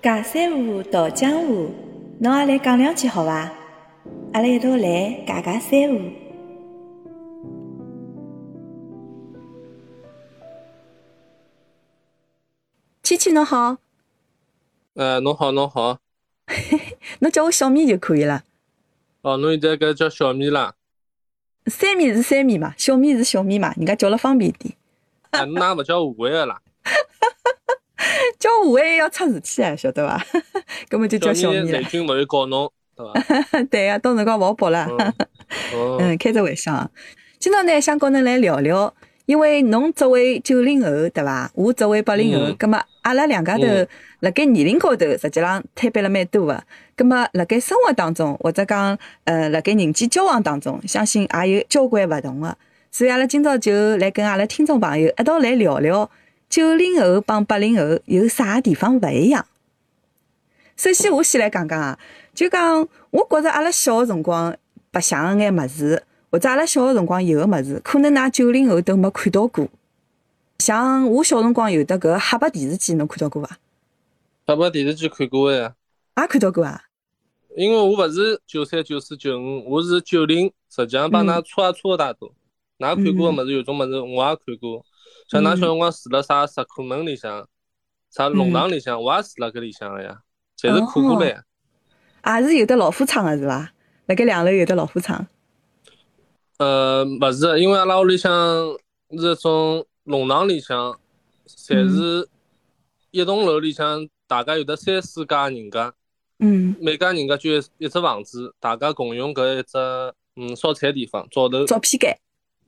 尬三胡，道江湖，侬也来讲两句好伐？阿拉一道来尬尬三胡。七七侬好，呃，侬好，侬好，侬叫我小米就可以了。哦，侬现在搿叫小米啦？三米是三米嘛，小米是小米嘛，人家叫了方便点。啊，侬哪勿叫误会个啦？叫误会要出事体啊，晓得伐？根本就叫小米了雷。军勿会告侬，对伐？对呀、到辰光勿好播了。嗯，开只玩笑啊。今朝呢，想跟侬来聊聊，因为侬作为九零后，对伐？我作为八零后，嗯葛么阿拉两家头嗯辣盖年龄高头，实际上推别了蛮多个。葛么辣盖生活当中，或者讲呃辣盖人际交往当中，相信也有交关勿同个。所以阿拉今朝就来跟阿拉听众朋友一道来聊聊九零后帮八零后有啥地方勿一样。首先，我先来讲讲啊，就讲我觉着阿拉小个辰光白相个眼物事，或者阿拉小个辰光有个物事，可能㑚九零后都没看到过。像我小辰光有的搿个黑白电视机，侬看到过伐？黑白电视机看过个呀，也看到过啊？因为我勿是九三、九四、九五，我是九零，实际上帮㑚差也差勿大多。㑚看过个物事，有种物事我也看过，像㑚小辰光住辣啥石库门里向，啥弄堂里向，我也住辣搿里向个呀，侪是看过来。也是有的老虎仓个是伐？辣盖两楼有的老虎仓。呃，勿是，因为阿拉屋里向是种弄堂里向，侪是一栋楼里向，大概有得三四家人家，嗯，每家人家就一一只房子，大家共用搿一只嗯烧菜地方，灶头，灶片间。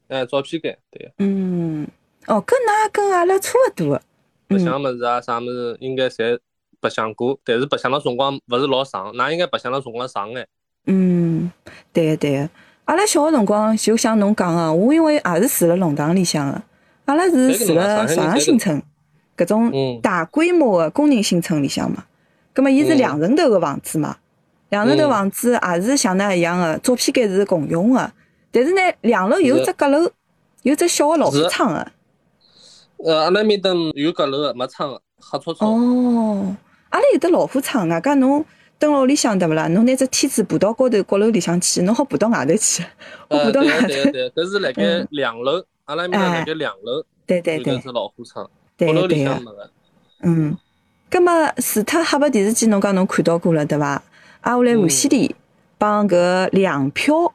哎，照片间，对个，嗯，哦，跟㑚跟阿拉差勿多个。白嗯相物事啊，啥物事应该侪白相过，但是白相的辰光勿是老长，㑚应该白相的辰光长眼。嗯，对个对个。阿拉小个辰光，就像侬讲个，我因为也是住辣弄堂里向个，阿拉是住辣上海新村搿种嗯大规模个工人新村里向嘛。葛末伊是嗯两层头个房子嘛，两层头嗯房子也是像㑚一样个，照片间是共用个，但是呢，两楼有只阁楼，有只小个老虎是仓个。呃，阿拉面搭有阁楼个，没窗个，黑戳戳。哦，阿拉有得老虎窗，外加侬蹲辣屋里向对勿啦？侬拿只梯子爬到高头阁楼里向去，侬好爬到外头去。我爬呃，到对外头。个对个对个，搿是辣盖嗯两楼，阿拉面搭辣盖两楼，对对对有得只老虎窗，对阁楼里。向没个。嗯，葛末除脱黑白电视机，侬讲侬看到过了对伐？挨下来无线电帮搿粮票，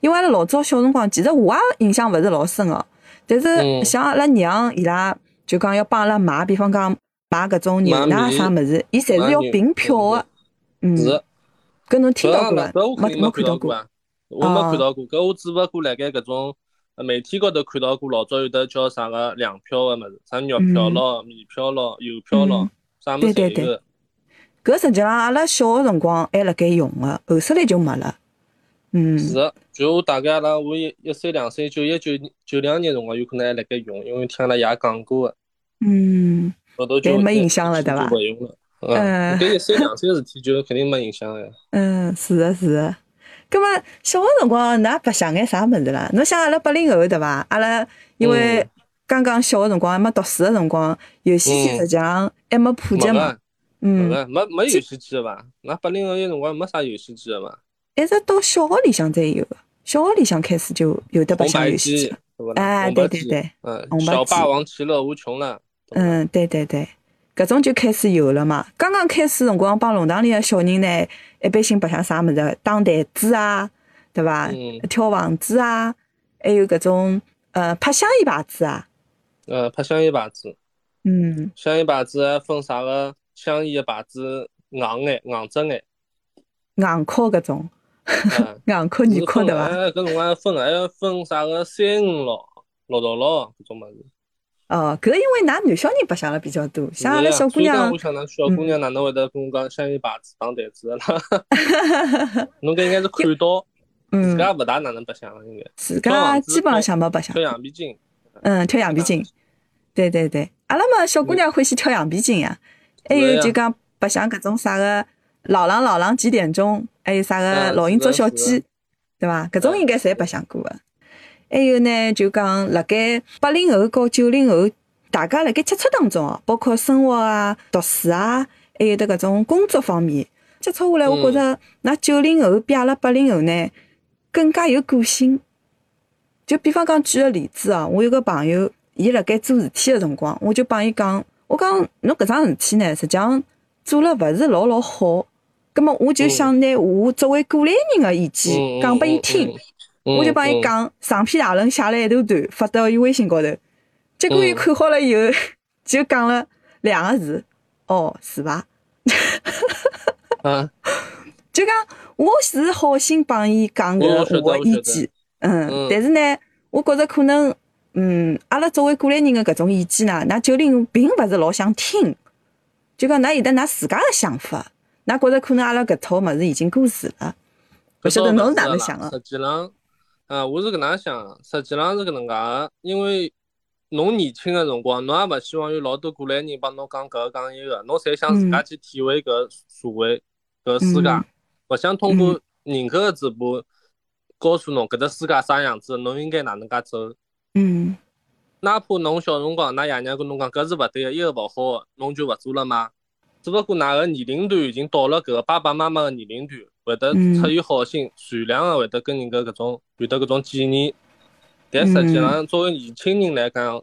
因为阿拉老早小辰光，其实我也印象勿是老深个，但是嗯。像阿拉娘伊拉就讲要帮阿拉买，比方讲买搿种牛奶啥物事，伊侪是要凭票个。嗯，是，搿侬听到过伐？没没看到过。过。啊，我没看到过，搿我只勿过辣盖搿种呃媒体高头看到过，老早有得叫啥个粮票个物事，啥肉票咯、米票咯、油票咯嗯，啥物对对对。事侪有。搿实际上阿拉小个辰光还辣盖用个，后首来就没了。嗯，是的，就我大概阿拉我一一三两岁，九一九九两年辰光有可能还辣盖用，因为听阿拉爷讲过个，嗯，后头就没影响了对伐就勿用了。嗯嗯，搿一三两岁个事体就肯定没影响个呀。嗯，是的是的。葛末小个辰光，㑚白相眼啥物事啦？侬像阿拉八零后对伐？阿拉因为嗯刚刚小个辰光还没读书个辰光，游戏机嗯实际上还没普及嘛。没嗯，没没游戏机个伐？㑚八零后有辰光没啥游戏机个嘛，一直到小学里向才有个，小学里向开始就有的白相游戏了。？哎，对对对，嗯小霸王其乐无穷了。嗯，对对对，搿种就开始有了嘛。刚刚开始辰光，帮弄堂里个小人呢，一般性白相啥物事？打台子啊，对伐？嗯跳房子啊，还有搿种呃拍香烟牌子啊。呃，拍香烟牌子，嗯，香烟牌子还分啥个香烟个牌子硬眼、硬质眼，硬壳搿种，嗯，硬壳、软壳对伐？哎，搿辰光还分，还要分啥个三五咯、六道咯搿种物事。哦，搿因为㑚男小人白相了比较多，像阿拉小姑娘我，想㑚小姑娘哪能会得跟我讲香烟牌子打台子的啦？侬搿应该是看到，自嗯，家勿大哪能白相了，应该自家基本上没白相跳。橡皮筋。嗯，跳橡皮筋，对对对，阿拉嘛小姑娘欢喜跳橡皮筋呀，还有就讲白相搿种啥个老狼老狼几点钟，还有啥个嗯老鹰捉小鸡，对伐？搿种应该侪白相过个。还有呢，就讲辣盖八零后和九零后，大家辣盖接触当中哦，包括生活啊、读书啊，还有得搿种工作方面，接触下来，我觉着㑚九零后比阿拉八零后呢更加有个性。就比方讲举个例子哦，我有个朋友，伊辣盖做事体个辰光，我就帮伊讲，我讲侬搿桩事体呢，实际上做了勿是老老好。葛末我就想拿我作为过来人个意见讲拨伊听，我就帮伊讲长篇大论写了一大段发到伊微信高头，结果伊看好了以后就讲了两个字：哦，是伐？嗯，就讲我是好心帮伊讲个我个意见，嗯，但是呢，我觉着可能，嗯，阿拉作为过来人个搿种意见呢，㑚九零后并勿是老想听，就讲㑚有得㑚自家个想法。那觉着可能阿拉搿套物事已经过时了，勿晓得侬哪能想个？实际上，啊，我是搿能想，实际上是搿能介个，因为侬年轻个辰光，侬也勿希望有老多过来人帮侬讲搿个讲伊个，侬侪想自家去体会搿社会搿世界，勿想通过人口个嘴巴告诉侬搿只世界啥样子，侬应该哪能介走。嗯。哪怕侬小辰光，㑚爷娘跟侬讲搿是勿对个，伊个勿好个，侬就勿做了吗？只不过，㑚个年龄段已经到了搿个爸爸妈妈个年龄段，会得出于好心、善良个会得跟人家搿种有得搿种建议。但实际上，作为年轻人来讲，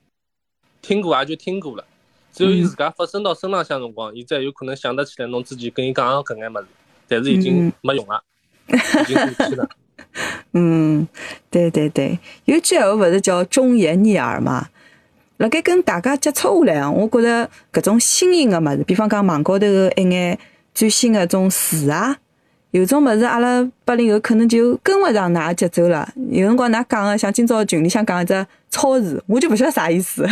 听过也就听过了。只有伊自家发生到身浪向辰光，伊才有可能想得起来侬之前跟伊讲个搿眼物事，但是已经没用了，已经过去了。嗯，对对对，有句话勿是叫忠言逆耳嘛？辣盖跟大家接触下来啊，我觉着搿种新颖个物事，比方讲网高头个一眼最新个种词啊，有种物事阿拉八零后可能就跟勿上㑚节奏了。有辰光㑚讲个，像今朝群里向讲一只超市，我就勿晓得啥意思，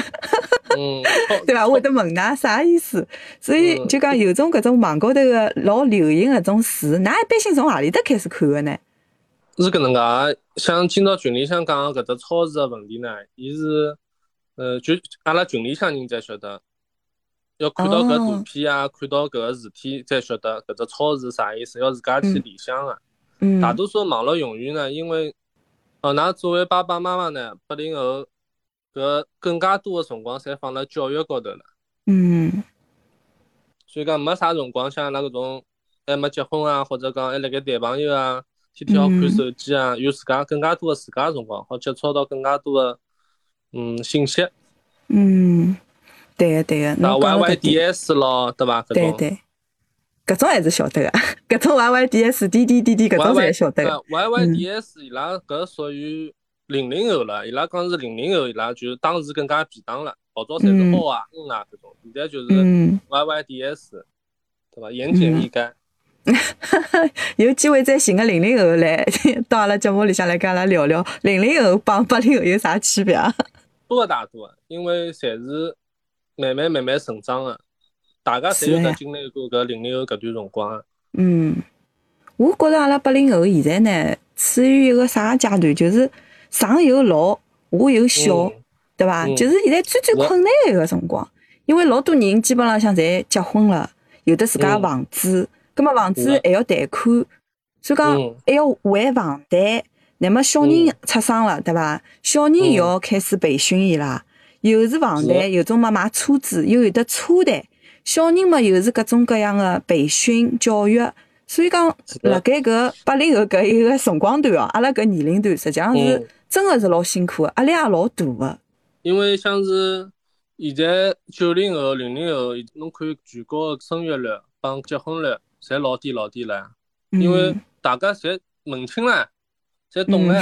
嗯，对伐？我会得问㑚啥意思。所以就讲有种搿种网高头个老流行个种词，㑚一般性从何里搭开始看个呢？是搿能介，像今朝群里向讲个搿只超市个问题呢，伊是。呃，就阿拉群里向人才晓得，要看到搿图片啊，看到搿个事体，才晓得搿只超市啥意思，要自家去联想个。嗯。大多数网络用语呢，因为，哦，㑚作为爸爸妈妈呢，八零后，搿更加多的辰光侪放辣教育高头了。嗯。所以讲没啥辰光像阿拉搿种还没结婚啊，或者讲还辣盖谈朋友啊，天天要看手机啊，有自家更加多的自家辰光，好接触到更加多个。嗯，信息。嗯，对个对个，那 Y Y D S 咯，对伐？对对，搿种还是晓得个，搿种 Y Y D S 滴滴滴滴搿种侪晓得个。Y Y D S 伊拉搿属于零零后了，伊拉讲是零零后，伊拉就当时更加便当了，老早侪是好啊、嗯啊搿种，现在就是 Y Y D S，对伐？言简意赅。有机会再寻个零零后来 到阿拉节目里向来跟阿拉聊聊，零零后帮八零后有啥区别啊？多大多，因为侪是慢慢慢慢成长的，大家侪有得经历过搿零零后搿段辰光。嗯，我觉着阿拉八零后现在呢，处于一个啥阶段？就是上有老，下有小，对伐？就是现在最最困难一个辰光，因为老多人基本浪向侪结婚了，有的自家房子。那么房子还要贷款，所以讲还要还房贷。那么小人出生了，对伐？小人又要开始培训伊拉，又是房贷，有种嘛买车子，又有的车贷。小人嘛又是各种各样的培训教育，所以讲辣盖搿八零后搿一个辰光段哦，阿拉搿年龄段实际上是真的是老辛苦的，压力也老大个。因为像是现在九零后、零零后，侬看全国的生育率帮结婚率。侪老低老低了，因为大家侪问清了，侪懂了。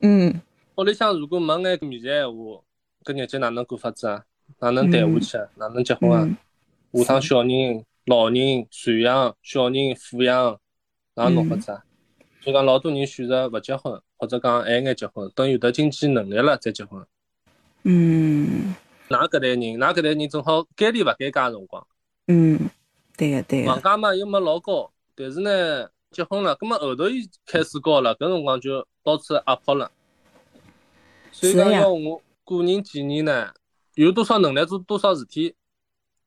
嗯。屋里向如果没眼面子闲话，搿日脚哪能过法子啊？哪能谈下去啊？哪能结婚啊？下趟小人、老人赡养，小人抚养，哪能弄法子啊？所以讲，老多人选择勿结婚，或者讲晚眼结婚，等有得经济能力了再结婚。嗯。㑚搿代人，㑚搿代人正好该离勿该嫁辰光。嗯。对个对个，房价嘛又没老高，但是呢，结婚了，葛末后头又开始高了，搿辰光就到处压迫了。所以讲要我个人建议呢，有多少能力做多少事体，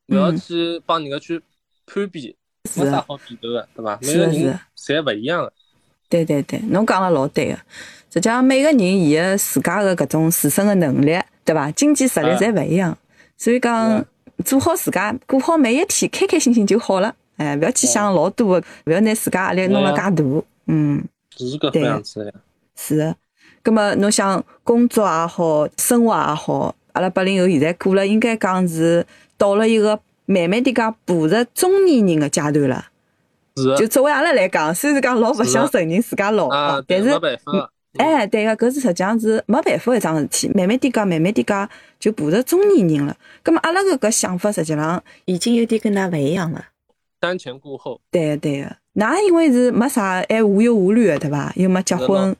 勿要去帮人家去攀比，没啥好比头个，对伐？每个人侪勿一样个。对对对，侬讲了老对个。实际上每个人伊个自家个搿种自身个能力，对伐？经济实力侪勿一样，所以讲。做好自家，过好每一天，开开心心就好了，哎，勿要去想老多个，勿要拿自家压力弄了介大，嗯，是搿副对样子呀。是个。葛么侬想工作也好，生活也好，阿拉八零后现在过了应该讲是到了一个慢慢点讲步入中年人个阶段了。是的就作为阿拉来讲，虽然讲老勿想承认自家老但是没办法。哎，对个，搿是实际上是没办法一桩事体，慢慢点讲，慢慢点讲，就步入中年人了。葛么阿拉搿个想法实际上已经有点跟㑚勿一样了。瞻前顾后，对个对个，㑚因为是没啥还无忧无虑个，对伐？又没结婚，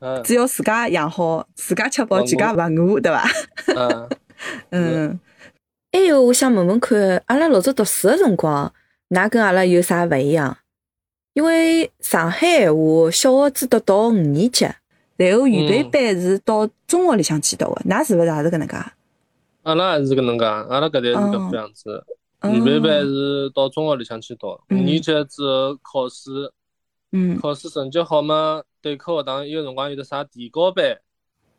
嗯只要自家养好，自家吃饱，勿全家勿饿，对伐？嗯，嗯，还有，我想问问看，阿拉老早读书个辰光，㑚跟阿拉有啥勿一样？因为上海闲话，小学只读到五年级，然后预备嗯班是到中学里向去读个，㑚是勿是也是搿能介？阿拉也是搿能介，阿拉搿代是搿副样子。预备班是到中学里向去读，五嗯。年级之后考试，嗯，考试成绩好嘛，对口学堂有辰光有得啥提高班，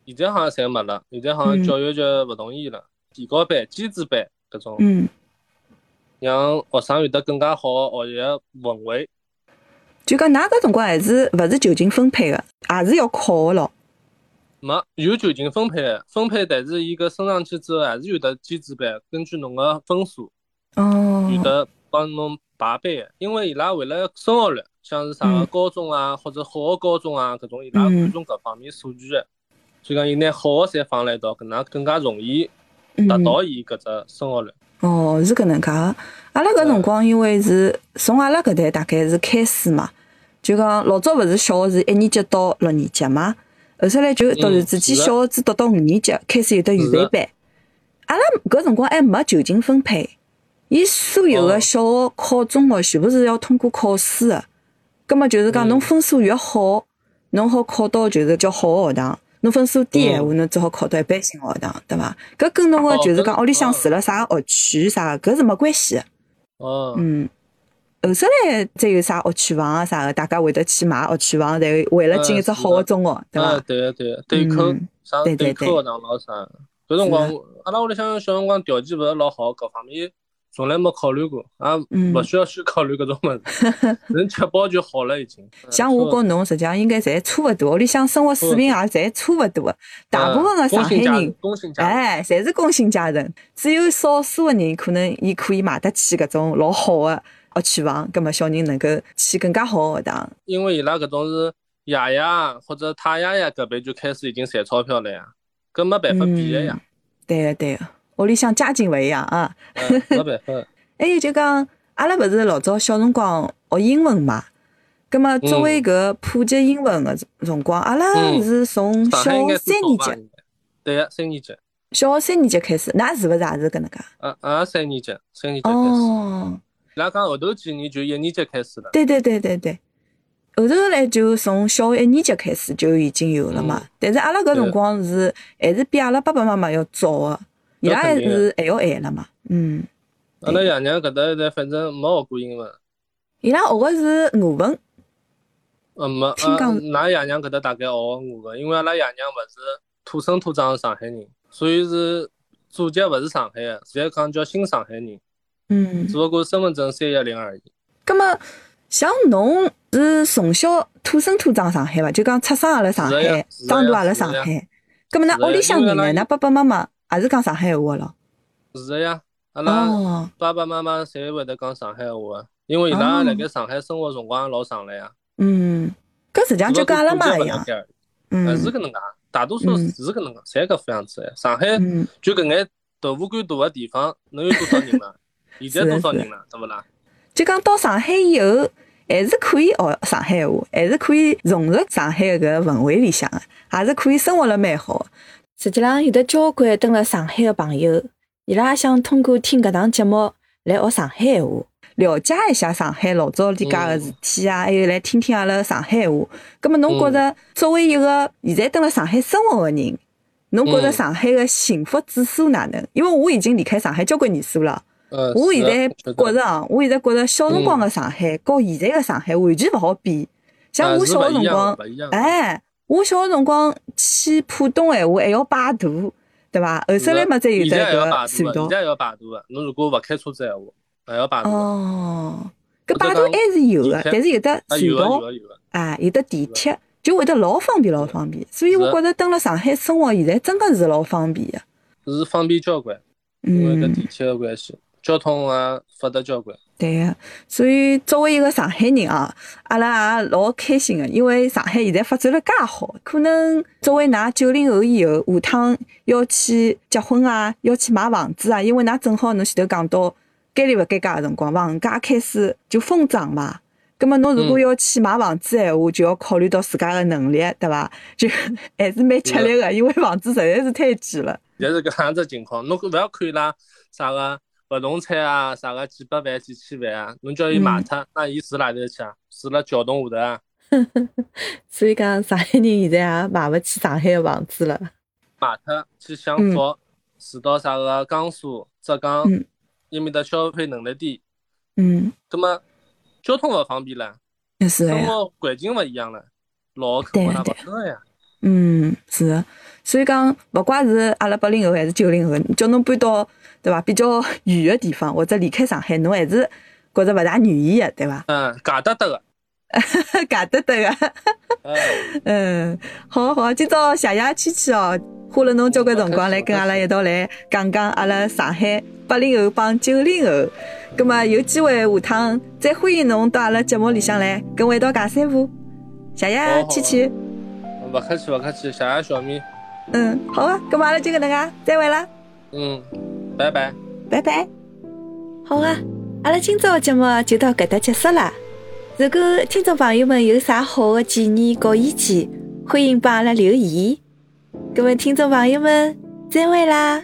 现在好像侪没了，现在好像嗯。教育局勿同意了，提高班、尖子班搿种，嗯，让学生有得更加好个学习氛围。就讲㑚搿辰光还是勿是就近分配个，也是要考个咯。没有就近分配的，分配，但是伊搿升上去之后还是有得尖子班，根据侬个分数哦，有的帮侬排班的，因为伊拉为了升学率，像是啥个嗯高中啊或者好个高中啊搿种，伊拉嗯看重搿方面数据的，所以讲伊拿好个侪放辣一道，搿能更加容易达嗯到伊搿只升学率。哦，是搿能介个。阿拉搿辰光因为是从阿拉搿代大概是开始嘛，就讲老早勿是小学是一年级到六年级嘛，后头来就突然之间小学只读到五年级，开始有得预备班。阿拉搿辰光还没就近分配，伊所有个哦小学考中学全部是要通过考试个。葛么就是讲嗯侬分数越好，侬好考到就是叫好个学堂。侬分数低闲话，侬只好考到一般性学堂，对伐？搿跟侬个哦就是讲屋里向哦住了啥个学区啥个，搿是没关系个。哦，嗯，后首来再有啥学区房啊啥个，大家会得去买学区房，然后为了进一只好个中学，对啊，伐？对个对个，对口嗯啥对对对口学堂老啥，搿辰光阿拉屋里向小辰光条件勿是老好，各方面从来没考虑过，也嗯。勿需要去考虑搿种物事，能吃饱就好了已经。像我跟侬实际上应该侪差勿多，屋里向生活水平也侪差勿多个。大部分个上海人，哎，侪是工薪阶层，只有少数个人可能伊可以买得起搿种老好个学区房，葛末小人能够去更加好个学堂。因为伊拉搿种是爷爷或者太爷爷搿辈就开始已经赚钞票了呀，搿没办法比个呀，对个对个，屋里向家境勿一样啊。办法。还有就讲，阿拉勿是老早小辰光学英文嘛？葛么作为搿普及英文个辰光，阿拉嗯是从小学三年级，对个，三年级，小学三年级开始，㑚是勿是也是搿能介？啊啊，三年级，三年级开始。哦，伊拉讲后头几年就一年级开始了。对对对对对，后头来就从小学一年级开始就已经有了嘛。嗯但是阿拉搿辰光是还是比阿拉爸爸妈妈要早个，伊拉还是还要晚了嘛。嗯，阿拉爷娘搿搭反正没学过英文，伊拉学个是俄文。呃没，呃，听讲㑚爷娘搿搭大概学个俄文，因为阿拉爷娘勿是土生土长个上海人，所以是祖籍勿是上海个，直接讲叫新上海人，嗯，只不过身份证三一零而已。葛么像侬是从小土生土长上海伐？就讲出生阿拉上海长大阿拉上海。葛么㑚屋里向人呢？㑚爸爸妈妈也是讲上海话个咯？是个呀，阿拉哦，爸爸妈妈侪会得讲上海话个，因为伊哦拉辣盖上海生活辰光老长了呀。嗯，搿实际上就跟阿拉妈一样。呃，嗯是搿能介，大多数嗯是搿能介，侪搿副样子的。上海嗯，就搿眼豆腐干大个地方，能有多少人呢？现在多少人了，对勿啦？就讲到上海以后，还是可以学上海话，还是可以融入上海个搿氛围里向个，还是可以生活了蛮好个。实际上有得交关蹲辣上海个朋友，伊拉也想通过听搿档节目来学上海话，了解一下上海老早里家个事体啊，还有来听听阿拉上海话。葛么侬觉着作为一个现在蹲辣上海生活个人，侬觉着嗯上海个幸福指数哪能？因为我已经离开上海交关年数了。呃，我现在觉着啊，我现在觉着小辰光个上海和现在个上海完全勿好比。像我小个辰光，哎，我小个辰光去浦东闲话还要摆渡，对伐？后首来嘛，再有得现在要摆渡的，搿隧道现。在还要摆渡个。侬如果勿开车子闲话，还要摆渡。哦，搿摆渡还是有个，但是有的啊，隧道个有个，啊，有的地铁就会得老方便老方便。所以我觉着蹲辣上海生活现在真个是老方便个。是方便交关，因为搿嗯，地铁个关系，交通啊发达交关。对个。所以作为一个上海人啊，阿拉也老开心个，因为上海现在发展了介好。可能作为㑚九零后以后，下趟要去结婚啊，要去买房子啊，因为㑚正好侬前头讲到该里勿该嫁个辰光，房价开始就疯涨嘛。葛么侬如果嗯要去买房子闲话，就要考虑到自家个能力，对伐？就还是蛮吃力个，因为房子实在是太贵了。现在是搿样子情况，侬勿要看伊拉啥个勿动产啊，啥个几百万、几千万啊，侬叫伊卖嗯脱，那伊住哪头去啊？住辣桥洞下头啊？所以讲上海人现在也买勿起上海个房子了。卖脱去享嗯福，住到啥个江苏、浙江嗯，伊面搭消费能力低，嗯，葛么交通勿方便了，生是个呀。活环境勿一样了，老客户那对对勿够呀。嗯，是。的，所以讲，勿怪是阿拉八零后还是九零后，叫侬搬到对伐比较远个地方，或者离开上海，侬还是觉着勿大愿意个，对伐？嗯，假得得个，假得得个，嗯，嗯，好好，今朝谢谢七七哦，花了侬交关辰光来跟阿拉一道来讲讲阿拉上海八零后帮九零后，葛么有机会下趟再欢迎侬到阿拉节目里向来跟我一道讲三胡，谢谢七七，勿客气不客气，谢谢小米，嗯，好啊，葛么阿拉就搿能介，再会啦。嗯，拜拜。拜拜。好啊，阿拉今朝的节目就到搿搭结束啦。如果听众朋友们有啥好的建议和意见，欢迎帮阿拉留言。各位听众朋友们，再会啦！